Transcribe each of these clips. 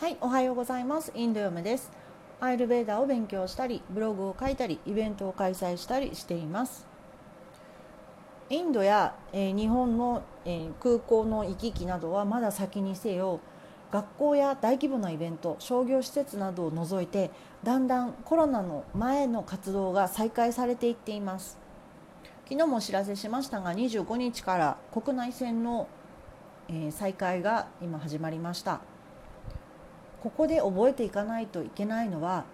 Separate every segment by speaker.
Speaker 1: はいおはようございます。インド嫁です。アイルベーダーを勉強したりブログを書いたりイベントを開催したりしています。インドや、えー、日本の、えー、空港の行き来などはまだ先にせよ学校や大規模なイベント商業施設などを除いてだんだんコロナの前の活動が再開されていっています。昨日もお知らせしましたが25日から国内線の、えー、再開が今始まりました。ここで覚えていかないといけないのは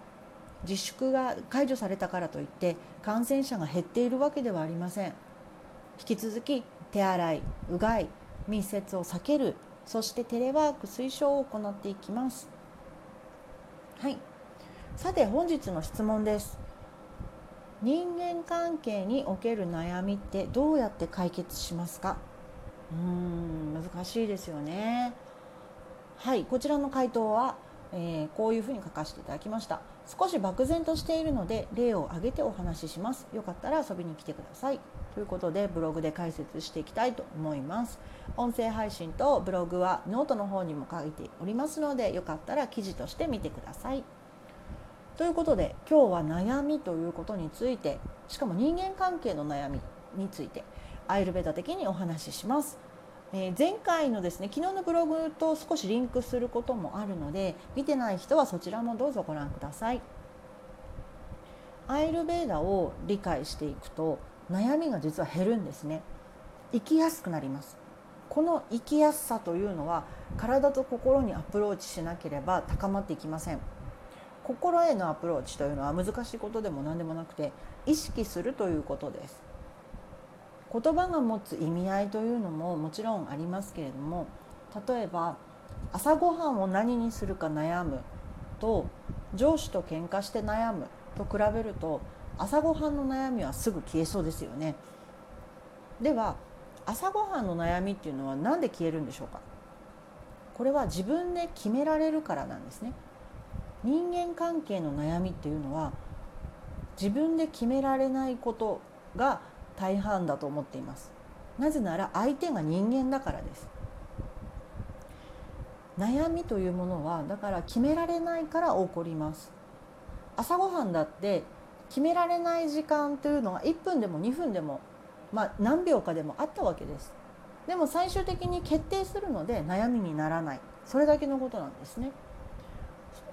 Speaker 1: 自粛が解除されたからといって感染者が減っているわけではありません。引き続き手洗いうがい密接を避けるそしてテレワーク推奨を行っていきます。はい。さて本日の質問です。人間関係における悩みってどうやって解決しますか？うーん難しいですよね。はい。こちらの回答は、えー、こういうふうに書かせていただきました。少し漠然としているので例を挙げてお話しします。よかったら遊びに来てください。ということでブログで解説していきたいと思います。音声配信とブログはノートの方にも書いておりますのでよかったら記事として見てください。ということで今日は悩みということについてしかも人間関係の悩みについてアイルベダ的にお話しします。え、前回のですね昨日のブログと少しリンクすることもあるので見てない人はそちらもどうぞご覧ください。アイルベーダを理解していくと悩みが実は減るんですね。生きやすくなります。この生きやすさというのは体と心にアプローチしなければ高まっていきません。心へのアプローチというのは難しいことでも何でもなくて意識するということです。言葉が持つ意味合いというのももちろんありますけれども例えば朝ごはんを何にするか悩むと上司と喧嘩して悩むと比べると朝ごはんの悩みはすぐ消えそうですよね。では朝ごはんの悩みっていうのは何で消えるんでしょうか？これは自分で決められるからなんですね。人間関係の悩みっていうのは自分で決められないことが大半だと思っています。なぜなら相手が人間だからです。悩みというものはだから決められないから起こります。朝ごはんだって決められない時間というのが1分でも2分でも、まあ、何秒かでもあったわけです。でも最終的に決定するので悩みにならない。それだけのことなんですね。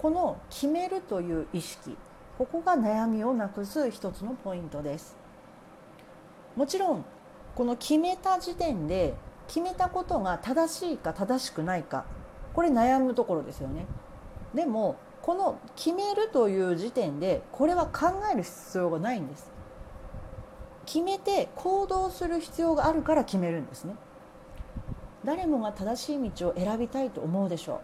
Speaker 1: この決めるという意識ここが悩みをなくす一つのポイントです。もちろんこの決めた時点で決めたことが正しいか正しくないかこれ悩むところですよね。でもこの決めるという時点でこれは考える必要がないんです。決めて行動する必要があるから決めるんですね。誰もが正しい道を選びたいと思うでしょ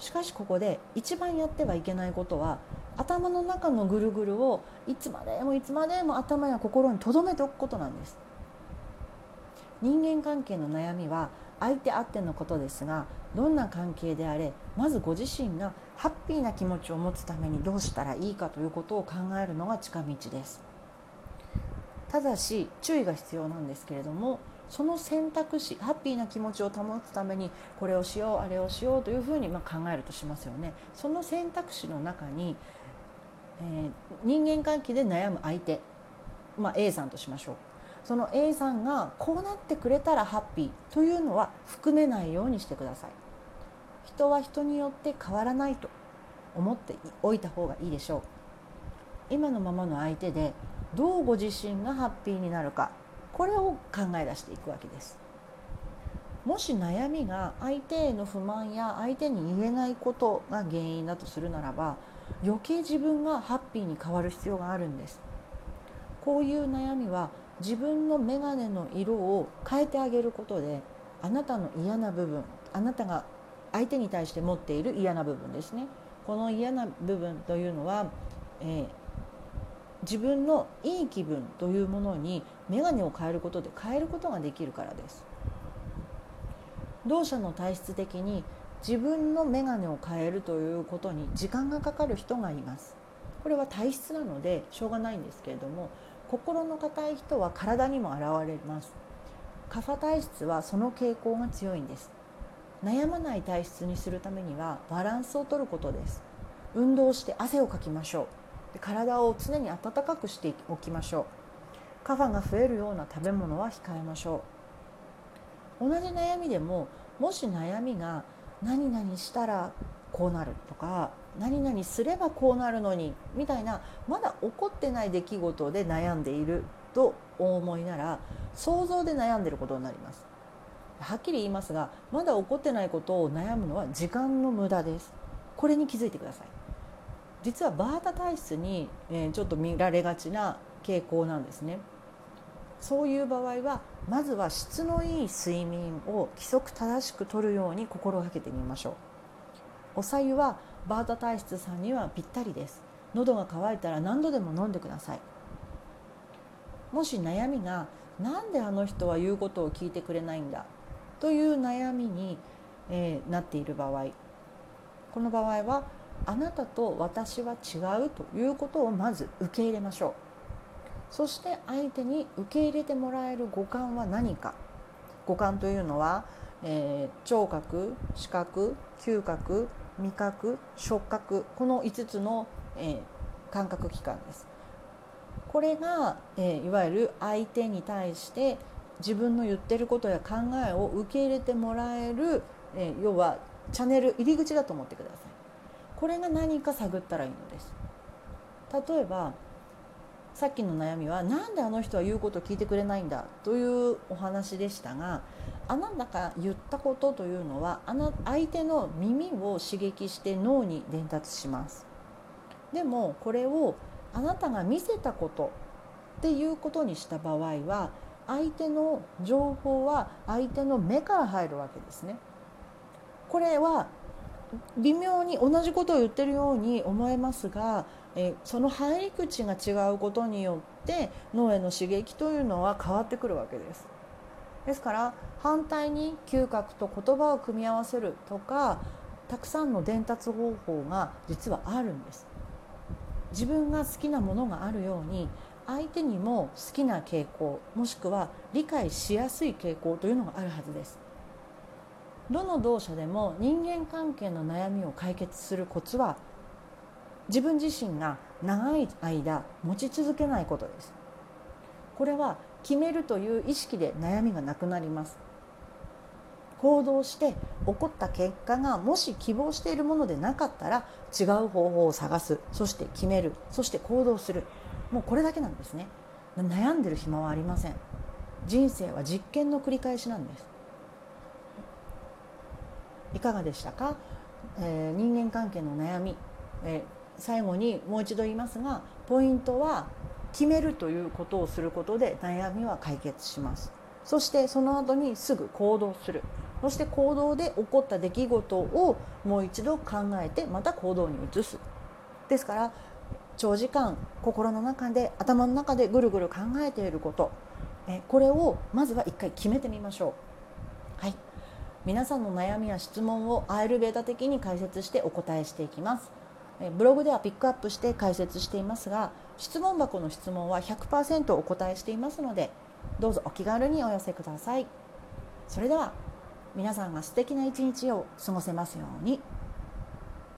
Speaker 1: う。しかしここで一番やってはいけないことは頭の中のぐるぐるをいつまでもいつまでも頭や心に留めておくことなんです。人間関係の悩みは相手あってのことですがどんな関係であれまずご自身がハッピーな気持ちを持つためにどうしたらいいかということを考えるのが近道です。ただし注意が必要なんですけれどもその選択肢ハッピーな気持ちを保つためにこれをしようあれをしようというふうにま考えるとしますよね。その選択肢の中にえー、人間関係で悩む相手、まあ、A さんとしましょう。その A さんがこうなってくれたらハッピーというのは含めないようにしてください。人は人によって変わらないと思っておいた方がいいでしょう。今のままの相手でどうご自身がハッピーになるかこれを考え出していくわけです。もし悩みが相手への不満や相手に言えないことが原因だとするならば余計自分がハッピーに変わる必要があるんです。こういう悩みは自分の眼鏡の色を変えてあげることであなたの嫌な部分あなたが相手に対して持っている嫌な部分ですね。この嫌な部分というのは、えー、自分のいい気分というものに眼鏡を変えることで変えることができるからです。同社の体質的に自分の眼鏡を変えるということに時間がかかる人がいます。これは体質なのでしょうがないんですけれども心の硬い人は体にも現れます。カファ体質はその傾向が強いんです。悩まない体質にするためにはバランスをとることです。運動して汗をかきましょう。で体を常に温かくしておきましょう。カファが増えるような食べ物は控えましょう。同じ悩みでももし悩みが何々したらこうなるとか何々すればこうなるのにみたいなまだ起こってない出来事で悩んでいるとお思いなら想像で悩んでることになります。はっきり言いますがまだ起こってないことを悩むのは時間の無駄です。これに気づいてください。実はバータ体質に、えちょっと見られがちな傾向なんですね。そういう場合はまずは質のいい睡眠を規則正しくとるように心がけてみましょう。おさゆはバータ体質さんにはぴったりです。喉が渇いたら何度でも飲んでください。もし悩みがなんであの人は言うことを聞いてくれないんだ？という悩みに、えー、なっている場合。この場合はあなたと私は違うということをまず受け入れましょう。そして相手に受け入れてもらえる五感は何か？五感というのは、えー、聴覚視覚嗅覚味覚触覚この5つの、えー、感覚器官です。これが、えー、いわゆる相手に対して自分の言ってることや考えを受け入れてもらえる、えー、要はチャンネル入り口だと思ってください。これが何か探ったらいいのです。例えばさっきの悩みは何であの人は言うことを聞いてくれないんだというお話でしたがあなたが言ったことというのはあの相手の耳を刺激して脳に伝達します。でもこれをあなたが見せたことっていうことにした場合は相手の情報は相手の目から入るわけですね。これは微妙に同じことを言ってるように思えますがえその入り口が違うことによって脳への刺激というのは変わってくるわけです。ですから反対に嗅覚と言葉を組み合わせるとかたくさんの伝達方法が実はあるんです。自分が好きなものがあるように相手にも好きな傾向もしくは理解しやすい傾向というのがあるはずです。どの同社でも人間関係の悩みを解決するコツは自分自身が長い間持ち続けないことです。これは決めるという意識で悩みがなくなります。行動して起こった結果がもし希望しているものでなかったら違う方法を探す。そして決める。そして行動する。もうこれだけなんですね。悩んでる暇はありません。人生は実験の繰り返しなんです。いかがでしたか、えー、人間関係の悩み、えー最後にもう一度言いますがポイントは決めるということをすることで悩みは解決します。そしてその後にすぐ行動する。そして行動で起こった出来事をもう一度考えてまた行動に移す。ですから長時間心の中で頭の中でぐるぐる考えていること。これをまずは一回決めてみましょう。はい。皆さんの悩みや質問をアイルベーダ的に解説してお答えしていきます。ブログではピックアップして解説していますが質問箱の質問は100%お答えしていますのでどうぞお気軽にお寄せくださいそれでは皆さんが素敵な一日を過ごせますように。